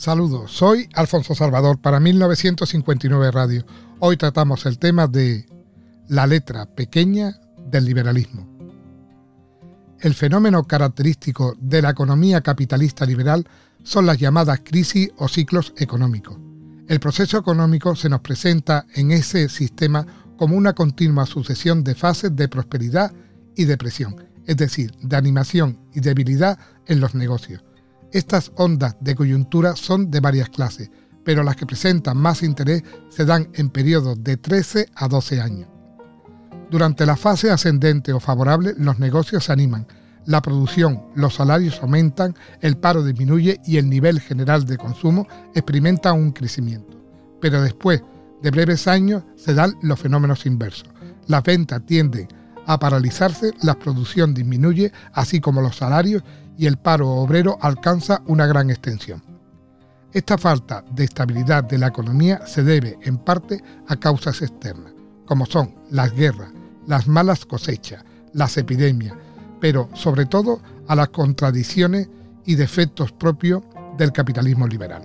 Saludos, soy Alfonso Salvador para 1959 Radio. Hoy tratamos el tema de la letra pequeña del liberalismo. El fenómeno característico de la economía capitalista liberal son las llamadas crisis o ciclos económicos. El proceso económico se nos presenta en ese sistema como una continua sucesión de fases de prosperidad y depresión, es decir, de animación y debilidad en los negocios estas ondas de coyuntura son de varias clases, pero las que presentan más interés se dan en periodos de 13 a 12 años. Durante la fase ascendente o favorable, los negocios se animan, la producción, los salarios aumentan, el paro disminuye y el nivel general de consumo experimenta un crecimiento. Pero después de breves años se dan los fenómenos inversos. Las ventas tienden a paralizarse, la producción disminuye, así como los salarios y el paro obrero alcanza una gran extensión. Esta falta de estabilidad de la economía se debe en parte a causas externas, como son las guerras, las malas cosechas, las epidemias, pero sobre todo a las contradicciones y defectos propios del capitalismo liberal.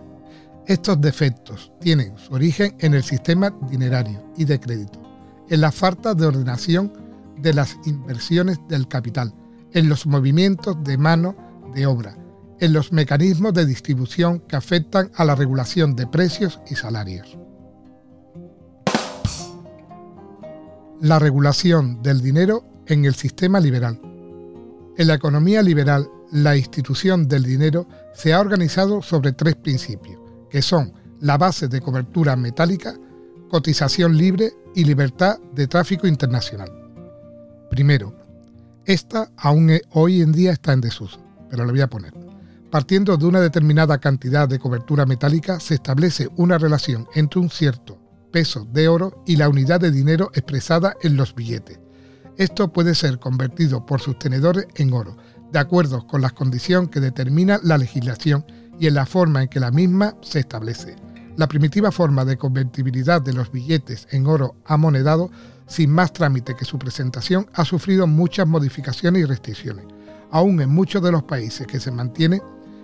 Estos defectos tienen su origen en el sistema dinerario y de crédito, en la falta de ordenación de las inversiones del capital, en los movimientos de mano de obra, en los mecanismos de distribución que afectan a la regulación de precios y salarios. La regulación del dinero en el sistema liberal. En la economía liberal, la institución del dinero se ha organizado sobre tres principios, que son la base de cobertura metálica, cotización libre y libertad de tráfico internacional. Primero, esta aún e, hoy en día está en desuso, pero lo voy a poner. Partiendo de una determinada cantidad de cobertura metálica, se establece una relación entre un cierto peso de oro y la unidad de dinero expresada en los billetes. Esto puede ser convertido por sus tenedores en oro, de acuerdo con las condiciones que determina la legislación y en la forma en que la misma se establece. La primitiva forma de convertibilidad de los billetes en oro amonedado sin más trámite que su presentación, ha sufrido muchas modificaciones y restricciones. Aún en muchos de los países que se mantienen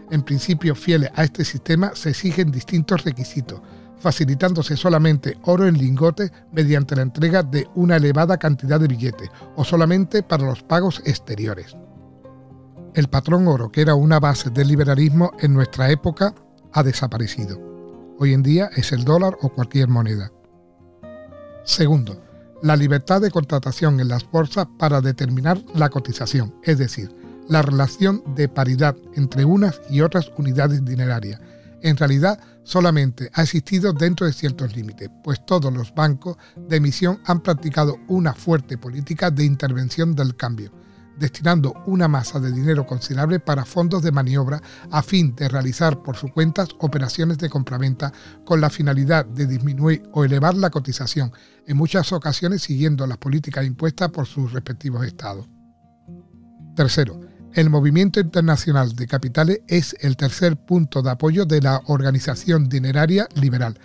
en principio fieles a este sistema se exigen distintos requisitos, facilitándose solamente oro en lingotes mediante la entrega de una elevada cantidad de billetes o solamente para los pagos exteriores. El patrón oro, que era una base del liberalismo en nuestra época, ha desaparecido. Hoy en día es el dólar o cualquier moneda. Segundo, la libertad de contratación en las bolsas para determinar la cotización, es decir, la relación de paridad entre unas y otras unidades dinerarias. En realidad, solamente ha existido dentro de ciertos límites, pues todos los bancos de emisión han practicado una fuerte política de intervención del cambio, destinando una masa de dinero considerable para fondos de maniobra a fin de realizar por sus cuentas operaciones de compraventa con la finalidad de disminuir o elevar la cotización, en muchas ocasiones siguiendo las políticas impuestas por sus respectivos estados. Tercero, el movimiento internacional de capitales es el tercer punto de apoyo de la organización dineraria liberal.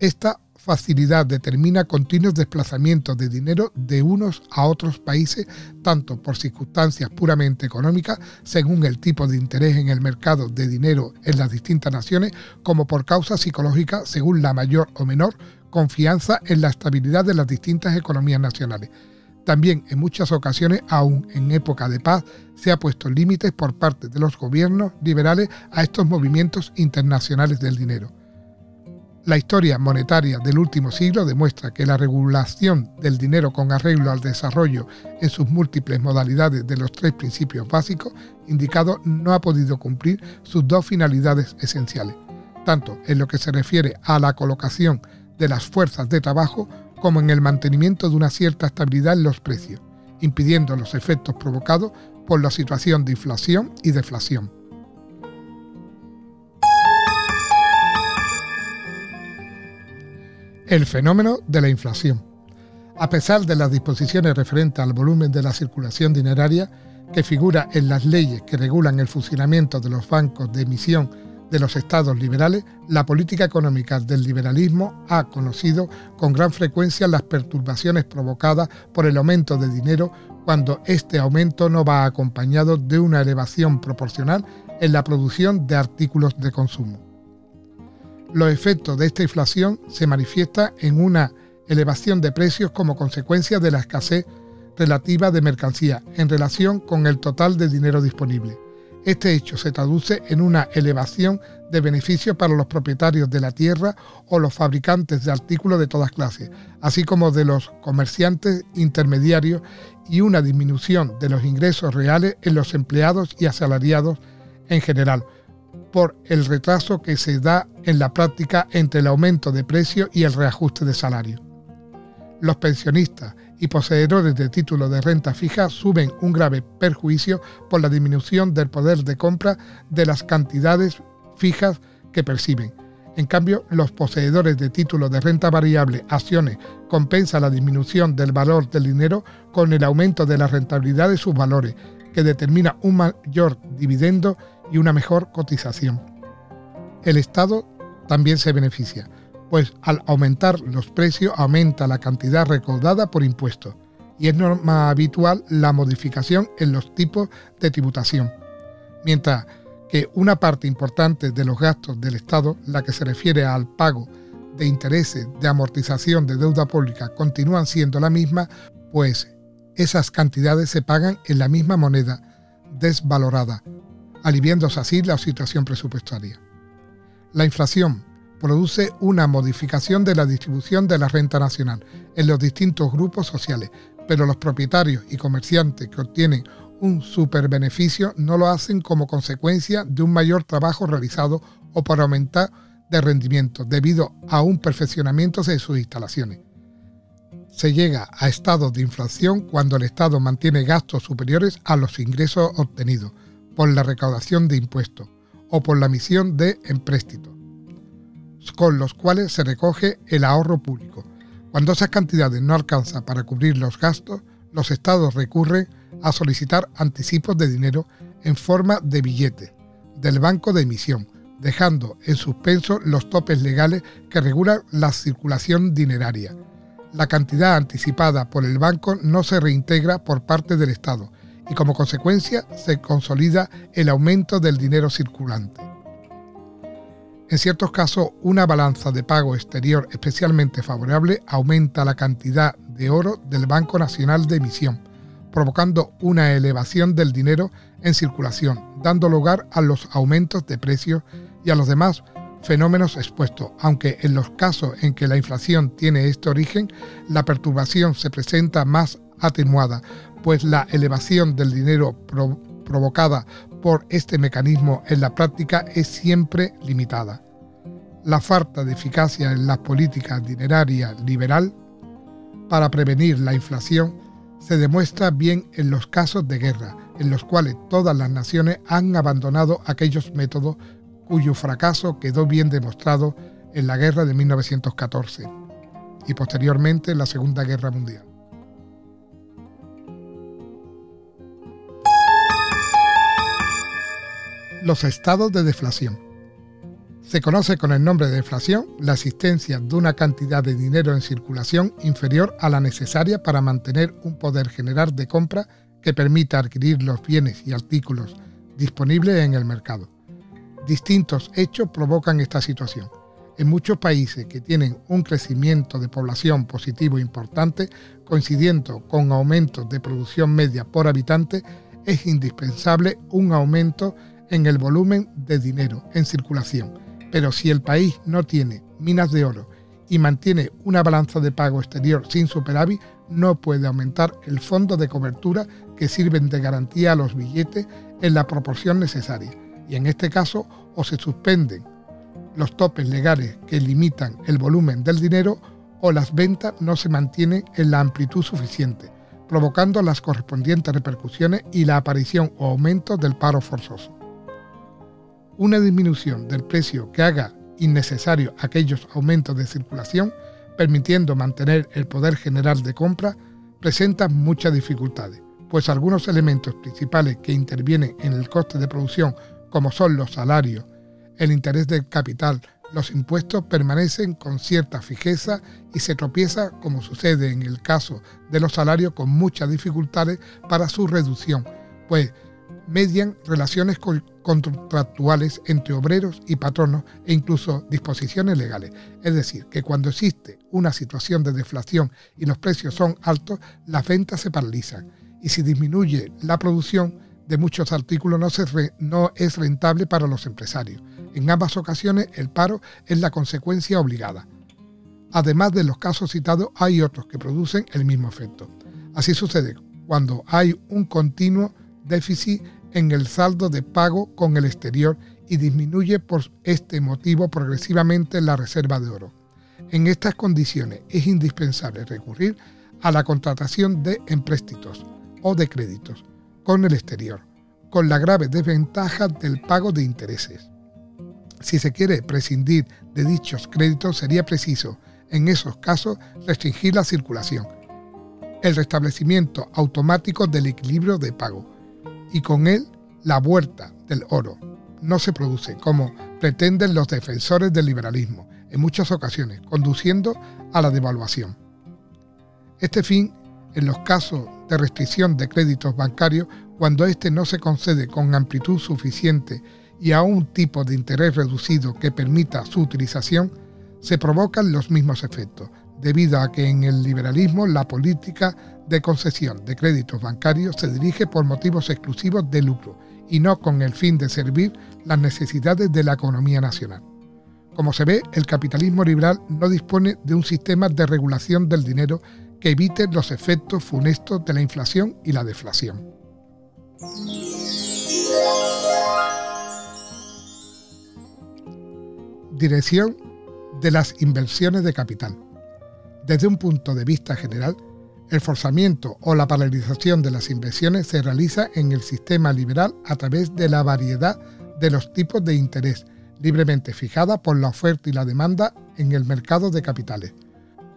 Esta facilidad determina continuos desplazamientos de dinero de unos a otros países, tanto por circunstancias puramente económicas, según el tipo de interés en el mercado de dinero en las distintas naciones, como por causas psicológicas, según la mayor o menor confianza en la estabilidad de las distintas economías nacionales. También en muchas ocasiones, aún en época de paz, se ha puesto límites por parte de los gobiernos liberales a estos movimientos internacionales del dinero. La historia monetaria del último siglo demuestra que la regulación del dinero con arreglo al desarrollo en sus múltiples modalidades de los tres principios básicos indicados no ha podido cumplir sus dos finalidades esenciales, tanto en lo que se refiere a la colocación de las fuerzas de trabajo como en el mantenimiento de una cierta estabilidad en los precios, impidiendo los efectos provocados por la situación de inflación y deflación. El fenómeno de la inflación. A pesar de las disposiciones referentes al volumen de la circulación dineraria que figura en las leyes que regulan el funcionamiento de los bancos de emisión de los estados liberales, la política económica del liberalismo ha conocido con gran frecuencia las perturbaciones provocadas por el aumento de dinero cuando este aumento no va acompañado de una elevación proporcional en la producción de artículos de consumo. Los efectos de esta inflación se manifiestan en una elevación de precios como consecuencia de la escasez relativa de mercancía en relación con el total de dinero disponible. Este hecho se traduce en una elevación de beneficios para los propietarios de la tierra o los fabricantes de artículos de todas clases, así como de los comerciantes intermediarios y una disminución de los ingresos reales en los empleados y asalariados en general, por el retraso que se da en la práctica entre el aumento de precio y el reajuste de salario. Los pensionistas y poseedores de títulos de renta fija suben un grave perjuicio por la disminución del poder de compra de las cantidades fijas que perciben. En cambio, los poseedores de títulos de renta variable, acciones, compensan la disminución del valor del dinero con el aumento de la rentabilidad de sus valores, que determina un mayor dividendo y una mejor cotización. El Estado también se beneficia pues al aumentar los precios aumenta la cantidad recaudada por impuestos y es norma habitual la modificación en los tipos de tributación. Mientras que una parte importante de los gastos del Estado, la que se refiere al pago de intereses de amortización de deuda pública, continúan siendo la misma, pues esas cantidades se pagan en la misma moneda desvalorada, aliviándose así la situación presupuestaria. La inflación produce una modificación de la distribución de la renta nacional en los distintos grupos sociales, pero los propietarios y comerciantes que obtienen un superbeneficio no lo hacen como consecuencia de un mayor trabajo realizado o por aumentar de rendimiento debido a un perfeccionamiento de sus instalaciones. Se llega a estados de inflación cuando el Estado mantiene gastos superiores a los ingresos obtenidos por la recaudación de impuestos o por la emisión de empréstitos con los cuales se recoge el ahorro público. Cuando esas cantidades no alcanzan para cubrir los gastos, los estados recurren a solicitar anticipos de dinero en forma de billetes del banco de emisión, dejando en suspenso los topes legales que regulan la circulación dineraria. La cantidad anticipada por el banco no se reintegra por parte del Estado y como consecuencia se consolida el aumento del dinero circulante. En ciertos casos, una balanza de pago exterior especialmente favorable aumenta la cantidad de oro del Banco Nacional de Emisión, provocando una elevación del dinero en circulación, dando lugar a los aumentos de precios y a los demás fenómenos expuestos, aunque en los casos en que la inflación tiene este origen, la perturbación se presenta más atenuada, pues la elevación del dinero provocada por este mecanismo en la práctica es siempre limitada. La falta de eficacia en las políticas dinerarias liberal para prevenir la inflación se demuestra bien en los casos de guerra, en los cuales todas las naciones han abandonado aquellos métodos cuyo fracaso quedó bien demostrado en la guerra de 1914 y posteriormente en la Segunda Guerra Mundial. Los estados de deflación. Se conoce con el nombre de deflación la existencia de una cantidad de dinero en circulación inferior a la necesaria para mantener un poder general de compra que permita adquirir los bienes y artículos disponibles en el mercado. Distintos hechos provocan esta situación. En muchos países que tienen un crecimiento de población positivo importante, coincidiendo con aumentos de producción media por habitante, es indispensable un aumento en el volumen de dinero en circulación. Pero si el país no tiene minas de oro y mantiene una balanza de pago exterior sin superávit, no puede aumentar el fondo de cobertura que sirven de garantía a los billetes en la proporción necesaria. Y en este caso, o se suspenden los topes legales que limitan el volumen del dinero o las ventas no se mantienen en la amplitud suficiente, provocando las correspondientes repercusiones y la aparición o aumento del paro forzoso una disminución del precio que haga innecesario aquellos aumentos de circulación, permitiendo mantener el poder general de compra, presenta muchas dificultades, pues algunos elementos principales que intervienen en el coste de producción, como son los salarios, el interés del capital, los impuestos permanecen con cierta fijeza y se tropieza, como sucede en el caso de los salarios, con muchas dificultades para su reducción, pues median relaciones contractuales entre obreros y patronos e incluso disposiciones legales. Es decir, que cuando existe una situación de deflación y los precios son altos, las ventas se paralizan. Y si disminuye la producción de muchos artículos no, no es rentable para los empresarios. En ambas ocasiones el paro es la consecuencia obligada. Además de los casos citados, hay otros que producen el mismo efecto. Así sucede cuando hay un continuo déficit en el saldo de pago con el exterior y disminuye por este motivo progresivamente la reserva de oro. En estas condiciones es indispensable recurrir a la contratación de empréstitos o de créditos con el exterior, con la grave desventaja del pago de intereses. Si se quiere prescindir de dichos créditos sería preciso, en esos casos, restringir la circulación, el restablecimiento automático del equilibrio de pago, y con él la vuelta del oro. No se produce como pretenden los defensores del liberalismo, en muchas ocasiones, conduciendo a la devaluación. Este fin, en los casos de restricción de créditos bancarios, cuando éste no se concede con amplitud suficiente y a un tipo de interés reducido que permita su utilización, se provocan los mismos efectos, debido a que en el liberalismo la política de concesión de créditos bancarios se dirige por motivos exclusivos de lucro y no con el fin de servir las necesidades de la economía nacional. Como se ve, el capitalismo liberal no dispone de un sistema de regulación del dinero que evite los efectos funestos de la inflación y la deflación. Dirección de las inversiones de capital. Desde un punto de vista general, el forzamiento o la paralización de las inversiones se realiza en el sistema liberal a través de la variedad de los tipos de interés libremente fijada por la oferta y la demanda en el mercado de capitales.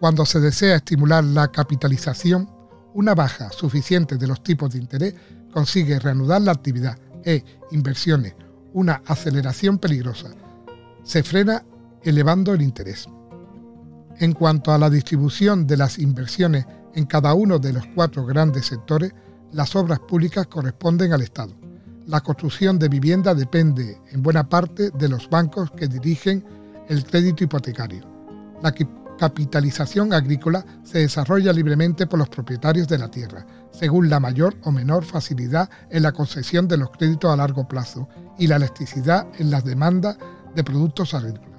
Cuando se desea estimular la capitalización, una baja suficiente de los tipos de interés consigue reanudar la actividad e inversiones, una aceleración peligrosa. Se frena elevando el interés. En cuanto a la distribución de las inversiones en cada uno de los cuatro grandes sectores, las obras públicas corresponden al Estado. La construcción de vivienda depende en buena parte de los bancos que dirigen el crédito hipotecario. La capitalización agrícola se desarrolla libremente por los propietarios de la tierra, según la mayor o menor facilidad en la concesión de los créditos a largo plazo y la elasticidad en las demandas de productos agrícolas,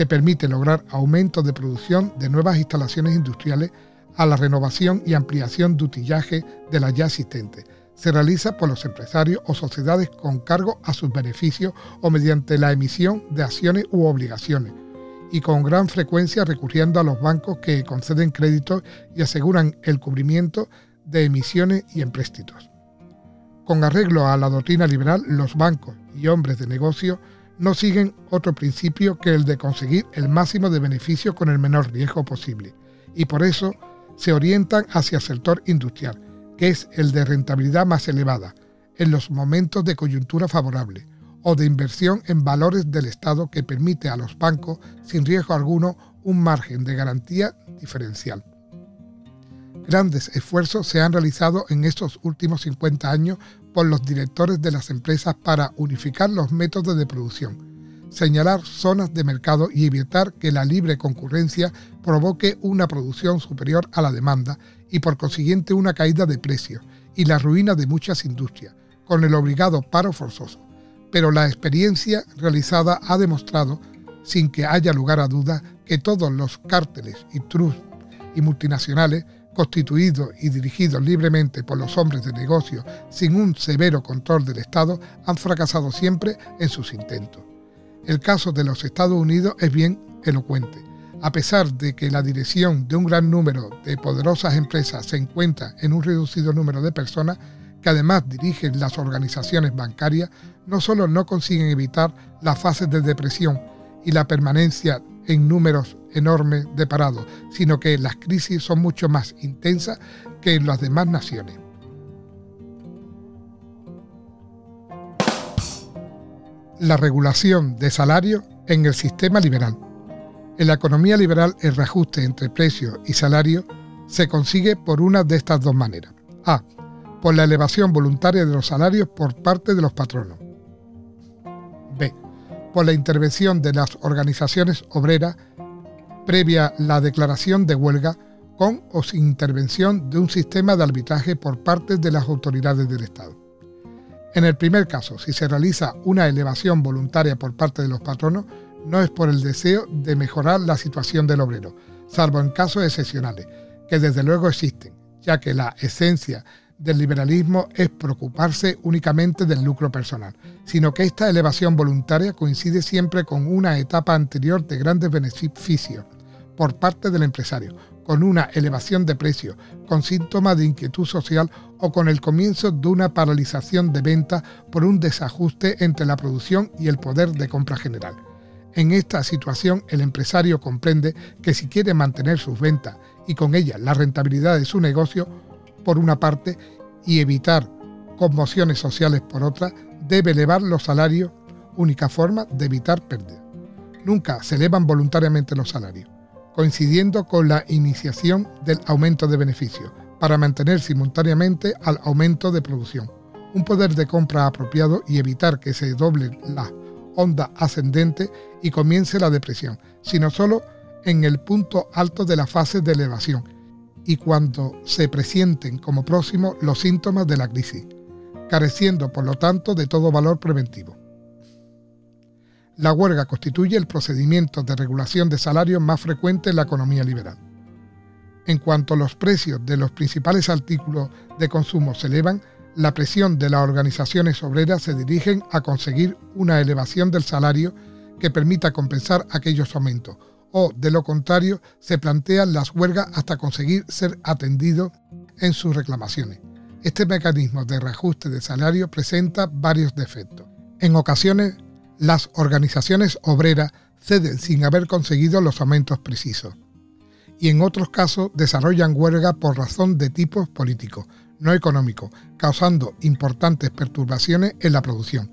que permite lograr aumento de producción de nuevas instalaciones industriales a la renovación y ampliación de utillaje de las ya existentes. Se realiza por los empresarios o sociedades con cargo a sus beneficios o mediante la emisión de acciones u obligaciones, y con gran frecuencia recurriendo a los bancos que conceden créditos y aseguran el cubrimiento de emisiones y empréstitos. Con arreglo a la doctrina liberal, los bancos y hombres de negocio no siguen otro principio que el de conseguir el máximo de beneficio con el menor riesgo posible, y por eso se orientan hacia el sector industrial, que es el de rentabilidad más elevada, en los momentos de coyuntura favorable, o de inversión en valores del Estado que permite a los bancos, sin riesgo alguno, un margen de garantía diferencial. Grandes esfuerzos se han realizado en estos últimos 50 años por los directores de las empresas para unificar los métodos de producción, señalar zonas de mercado y evitar que la libre concurrencia provoque una producción superior a la demanda y por consiguiente una caída de precios y la ruina de muchas industrias, con el obligado paro forzoso. Pero la experiencia realizada ha demostrado, sin que haya lugar a dudas, que todos los cárteles y trus y multinacionales constituidos y dirigidos libremente por los hombres de negocio sin un severo control del Estado, han fracasado siempre en sus intentos. El caso de los Estados Unidos es bien elocuente. A pesar de que la dirección de un gran número de poderosas empresas se encuentra en un reducido número de personas, que además dirigen las organizaciones bancarias, no solo no consiguen evitar las fases de depresión y la permanencia en números enormes de parados, sino que las crisis son mucho más intensas que en las demás naciones. la regulación de salarios en el sistema liberal. En la economía liberal el reajuste entre precios y salarios se consigue por una de estas dos maneras. A. por la elevación voluntaria de los salarios por parte de los patronos. B. Por la intervención de las organizaciones obreras previa la declaración de huelga con o sin intervención de un sistema de arbitraje por parte de las autoridades del Estado. En el primer caso, si se realiza una elevación voluntaria por parte de los patronos, no es por el deseo de mejorar la situación del obrero, salvo en casos excepcionales, que desde luego existen, ya que la esencia del liberalismo es preocuparse únicamente del lucro personal, sino que esta elevación voluntaria coincide siempre con una etapa anterior de grandes beneficios por parte del empresario, con una elevación de precios, con síntomas de inquietud social o con el comienzo de una paralización de venta por un desajuste entre la producción y el poder de compra general. En esta situación el empresario comprende que si quiere mantener sus ventas y con ellas la rentabilidad de su negocio, por una parte, y evitar conmociones sociales por otra, debe elevar los salarios, única forma de evitar pérdidas. Nunca se elevan voluntariamente los salarios, coincidiendo con la iniciación del aumento de beneficios, para mantener simultáneamente al aumento de producción, un poder de compra apropiado y evitar que se doble la onda ascendente y comience la depresión, sino solo en el punto alto de la fase de elevación y cuando se presienten como próximos los síntomas de la crisis, careciendo por lo tanto de todo valor preventivo. La huelga constituye el procedimiento de regulación de salarios más frecuente en la economía liberal. En cuanto los precios de los principales artículos de consumo se elevan, la presión de las organizaciones obreras se dirigen a conseguir una elevación del salario que permita compensar aquellos aumentos, o de lo contrario se plantean las huelgas hasta conseguir ser atendidos en sus reclamaciones. Este mecanismo de reajuste de salario presenta varios defectos. En ocasiones, las organizaciones obreras ceden sin haber conseguido los aumentos precisos. Y en otros casos desarrollan huelga por razón de tipo político, no económico, causando importantes perturbaciones en la producción.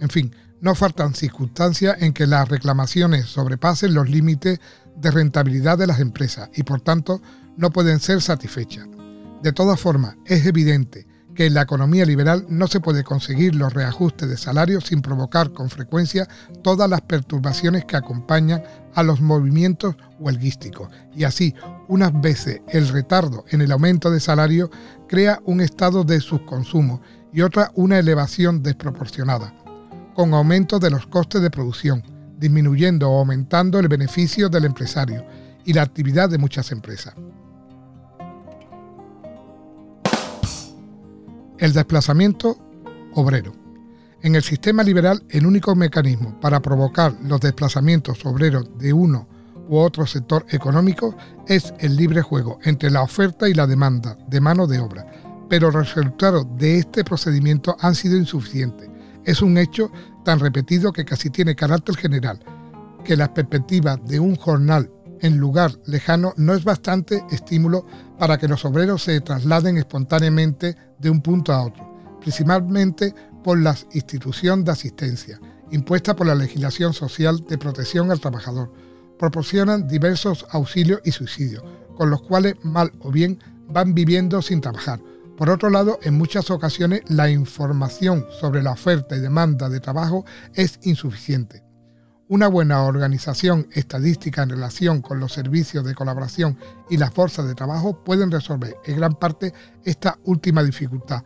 En fin, no faltan circunstancias en que las reclamaciones sobrepasen los límites de rentabilidad de las empresas y por tanto no pueden ser satisfechas. De todas formas, es evidente que en la economía liberal no se puede conseguir los reajustes de salarios sin provocar con frecuencia todas las perturbaciones que acompañan a los movimientos huelguísticos y así, unas veces el retardo en el aumento de salario crea un estado de subconsumo y otra una elevación desproporcionada con aumento de los costes de producción, disminuyendo o aumentando el beneficio del empresario y la actividad de muchas empresas. El desplazamiento obrero. En el sistema liberal, el único mecanismo para provocar los desplazamientos obreros de uno u otro sector económico es el libre juego entre la oferta y la demanda de mano de obra, pero los resultados de este procedimiento han sido insuficientes. Es un hecho tan repetido que casi tiene carácter general, que la perspectiva de un jornal en lugar lejano no es bastante estímulo para que los obreros se trasladen espontáneamente de un punto a otro, principalmente por la institución de asistencia, impuesta por la legislación social de protección al trabajador. Proporcionan diversos auxilios y subsidios, con los cuales mal o bien van viviendo sin trabajar, por otro lado, en muchas ocasiones la información sobre la oferta y demanda de trabajo es insuficiente. Una buena organización estadística en relación con los servicios de colaboración y las fuerzas de trabajo pueden resolver en gran parte esta última dificultad,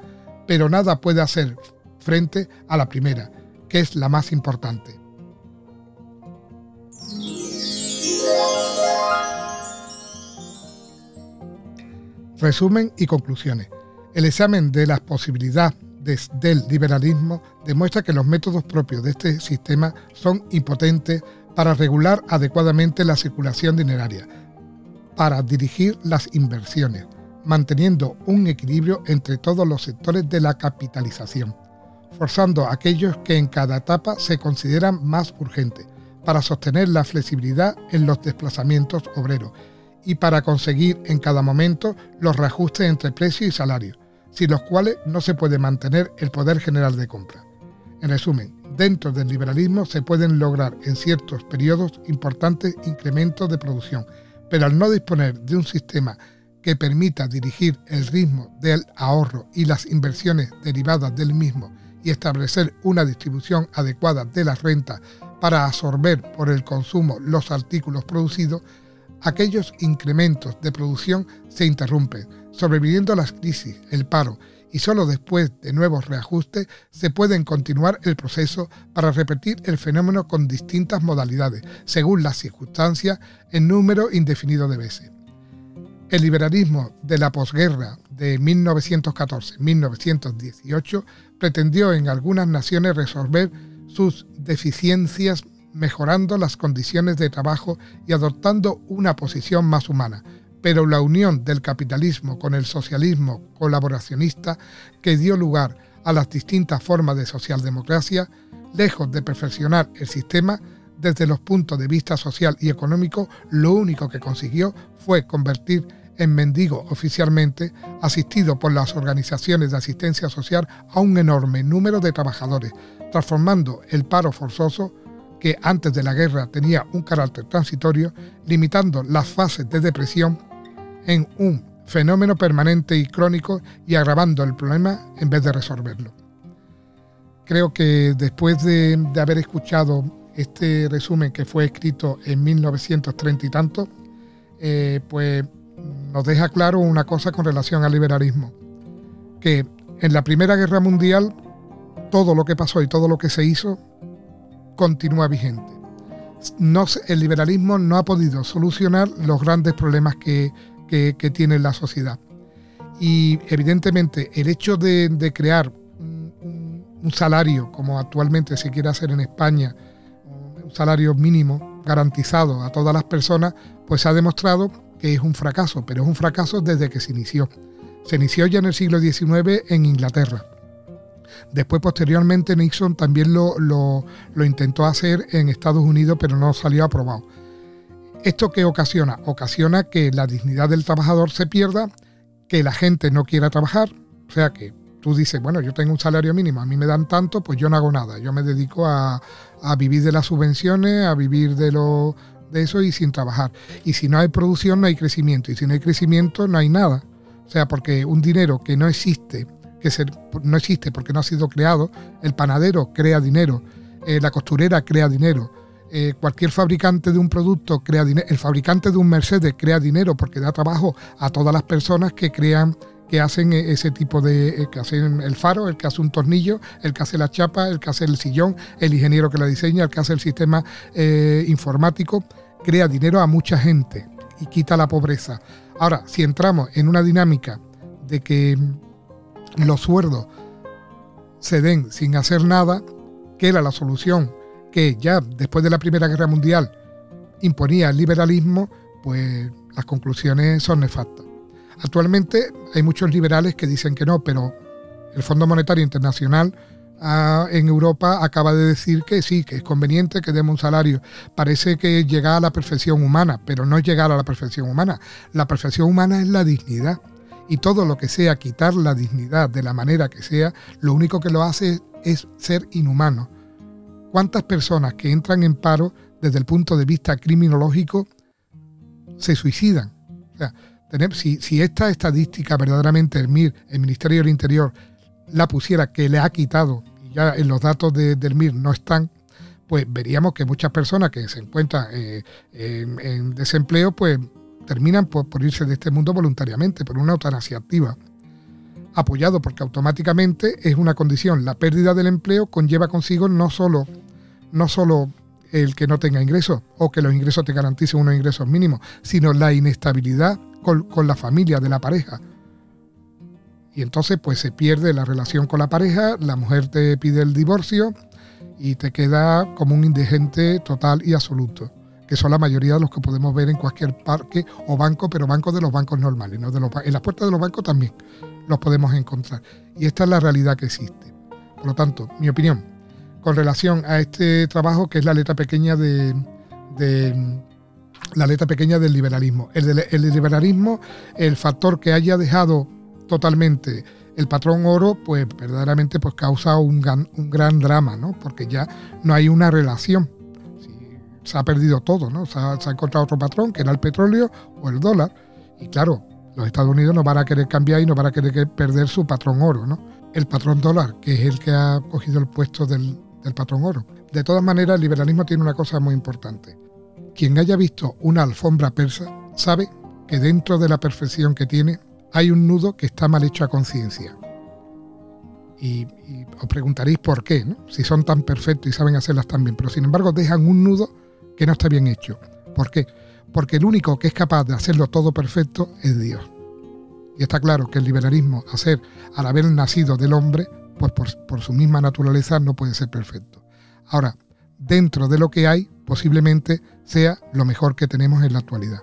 pero nada puede hacer frente a la primera, que es la más importante. Resumen y conclusiones. El examen de las posibilidades del liberalismo demuestra que los métodos propios de este sistema son impotentes para regular adecuadamente la circulación dineraria, para dirigir las inversiones, manteniendo un equilibrio entre todos los sectores de la capitalización, forzando a aquellos que en cada etapa se consideran más urgentes, para sostener la flexibilidad en los desplazamientos obreros y para conseguir en cada momento los reajustes entre precio y salario, sin los cuales no se puede mantener el poder general de compra. En resumen, dentro del liberalismo se pueden lograr en ciertos periodos importantes incrementos de producción, pero al no disponer de un sistema que permita dirigir el ritmo del ahorro y las inversiones derivadas del mismo y establecer una distribución adecuada de las rentas para absorber por el consumo los artículos producidos, aquellos incrementos de producción se interrumpen, sobreviviendo las crisis, el paro, y solo después de nuevos reajustes se pueden continuar el proceso para repetir el fenómeno con distintas modalidades, según las circunstancias, en número indefinido de veces. El liberalismo de la posguerra de 1914-1918 pretendió en algunas naciones resolver sus deficiencias mejorando las condiciones de trabajo y adoptando una posición más humana, pero la unión del capitalismo con el socialismo colaboracionista que dio lugar a las distintas formas de socialdemocracia, lejos de perfeccionar el sistema, desde los puntos de vista social y económico, lo único que consiguió fue convertir en mendigo oficialmente, asistido por las organizaciones de asistencia social a un enorme número de trabajadores, transformando el paro forzoso, que antes de la guerra tenía un carácter transitorio, limitando las fases de depresión en un fenómeno permanente y crónico y agravando el problema en vez de resolverlo. Creo que después de, haber escuchado este resumen que fue escrito en 1930 y tanto, eh, pues nos deja claro una cosa con relación al liberalismo, que en la Primera Guerra Mundial todo lo que pasó y todo lo que se hizo continúa vigente. El liberalismo no ha podido solucionar los grandes problemas que, tiene la sociedad. Y evidentemente el hecho de, crear un, salario, como actualmente se quiere hacer en España, un salario mínimo garantizado a todas las personas, pues ha demostrado que es un fracaso, pero es un fracaso desde que se inició. Se inició ya en el siglo XIX en Inglaterra. Después, posteriormente, Nixon también lo, lo, intentó hacer en Estados Unidos, pero no salió aprobado. ¿Esto qué ocasiona? Ocasiona que la dignidad del trabajador se pierda, que la gente no quiera trabajar, o sea que tú dices, bueno, yo tengo un salario mínimo, a mí me dan tanto, pues yo no hago nada, yo me dedico a, a vivir de las subvenciones, a vivir de, lo, de eso y sin trabajar. Y si no hay producción, no hay crecimiento. Y si no hay crecimiento, no hay nada. O sea, porque un dinero que no existe, que no existe porque no ha sido creado, el panadero crea dinero, eh, la costurera crea dinero, eh, cualquier fabricante de un producto crea dinero, el fabricante de un Mercedes crea dinero porque da trabajo a todas las personas que crean que hacen e, ese tipo de, eh, que hacen el faro, el que hace un tornillo, el que hace la chapa, el que hace el sillón, el ingeniero que la diseña, el que hace el sistema informático crea dinero a mucha gente y quita la pobreza. Ahora, si entramos en una dinámica de que los suerdos se den sin hacer nada, que era la solución que ya después de la Primera Guerra Mundial imponía el liberalismo, pues las conclusiones son nefastas. Actualmente hay muchos liberales que dicen que no, pero el Fondo Monetario Internacional en Europa acaba de decir que sí, que es conveniente que demos un salario. Parece que llega a la perfección humana, pero no es llegar a la perfección humana. La perfección humana es la dignidad. Y todo lo que sea quitar la dignidad de la manera que sea, lo único que lo hace es ser inhumano. ¿Cuántas personas que entran en paro desde el punto de vista criminológico se suicidan? O sea, tener, si, esta estadística verdaderamente el MIR, el Ministerio del Interior, la pusiera que le ha quitado ya en los datos del MIR no están, pues veríamos que muchas personas que se encuentran eh, en, desempleo, pues terminan por, irse de este mundo voluntariamente, por una eutanasia activa. Apoyado porque automáticamente es una condición. La pérdida del empleo conlleva consigo no solo, no solo el que no tenga ingresos o que los ingresos te garanticen unos ingresos mínimos, sino la inestabilidad con, con la familia de la pareja y entonces pues se pierde la relación con la pareja, la mujer te pide el divorcio y te queda como un indigente total y absoluto, que son la mayoría de los que podemos ver en cualquier parque o banco, pero bancos de los bancos normales, ¿no? de los, en las puertas de los bancos también los podemos encontrar. Y esta es la realidad que existe. Por lo tanto, mi opinión, con relación a este trabajo que es la letra pequeña de, la letra pequeña del liberalismo. El, liberalismo, el factor que haya dejado totalmente el patrón oro, pues verdaderamente pues causa un gran, un gran drama, ¿no? Porque ya no hay una relación. se ha perdido todo, ¿no? Se ha, encontrado otro patrón, que era el petróleo o el dólar. Y claro, Los Estados Unidos no van a querer cambiar y no van a querer perder su patrón oro, ¿no? El patrón dólar, que es el que ha cogido el puesto del, del patrón oro. De todas maneras, el liberalismo tiene una cosa muy importante. Quien haya visto una alfombra persa sabe que dentro de la perfección que tiene hay un nudo que está mal hecho a conciencia. Y, os preguntaréis por qué, ¿no? si son tan perfectos y saben hacerlas tan bien, pero sin embargo dejan un nudo que no está bien hecho. ¿Por qué? Porque el único que es capaz de hacerlo todo perfecto es Dios. Y está claro que el liberalismo, al haber nacido del hombre, pues por, por su misma naturaleza no puede ser perfecto. Ahora, dentro de lo que hay, posiblemente sea lo mejor que tenemos en la actualidad.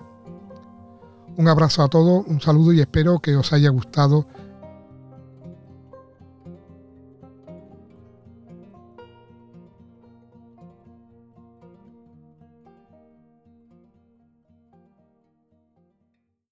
Un abrazo a todos, un saludo y espero que os haya gustado